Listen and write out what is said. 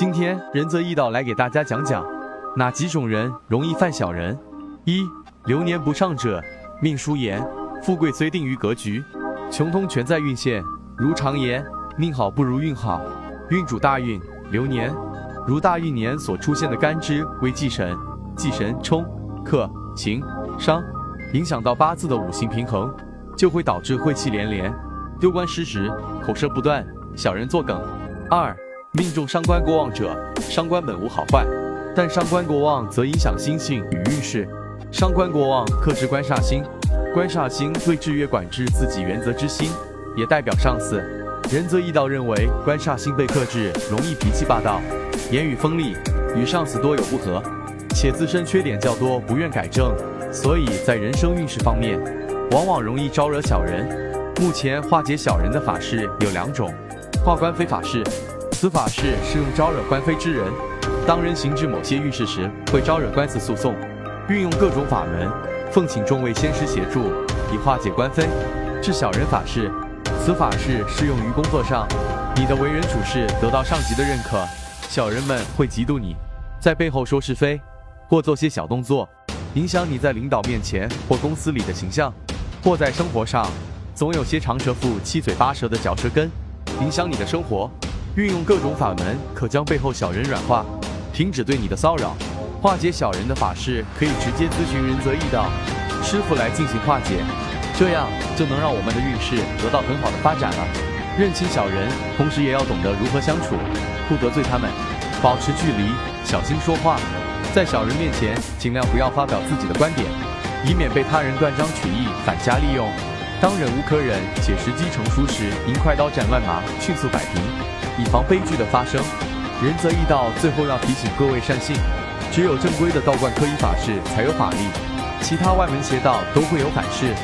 今天仁泽义道来给大家讲讲哪几种人容易犯小人。一、流年不上者，命书言：富贵虽定于格局，穷通全在运线。如常言，命好不如运好。运主大运，流年如大运年所出现的干支为忌神，忌神冲、克、刑、伤，影响到八字的五行平衡，就会导致晦气连连，丢官失职，口舌不断，小人作梗。二、命中伤官过旺者，伤官本无好坏，但伤官过旺则影响心性与运势。伤官过旺克制官煞星，官煞星对制约管制自己原则之心，也代表上司。仁则义道认为，官煞星被克制，容易脾气霸道，言语锋利，与上司多有不和，且自身缺点较多，不愿改正，所以在人生运势方面，往往容易招惹小人。目前化解小人的法事有两种：化官非法事，此法事是用招惹官非之人，当人行至某些遇事时，会招惹官司诉讼，运用各种法门，奉请众位仙师协助，以化解官非，治小人法事。此法事适用于工作上，你的为人处事得到上级的认可，小人们会嫉妒你，在背后说是非，或做些小动作，影响你在领导面前或公司里的形象，或在生活上，总有些长舌妇七嘴八舌的嚼舌根，影响你的生活。运用各种法门，可将背后小人软化，停止对你的骚扰。化解小人的法事，可以直接咨询仁泽义道师傅来进行化解。这样就能让我们的运势得到很好的发展了。认清小人，同时也要懂得如何相处，不得罪他们，保持距离，小心说话。在小人面前，尽量不要发表自己的观点，以免被他人断章取义，反加利用。当忍无可忍且时机成熟时，应快刀斩乱麻，迅速摆平，以防悲剧的发生。仁则义道最后要提醒各位善信，只有正规的道观科仪法事才有法力，其他外门邪道都会有反噬。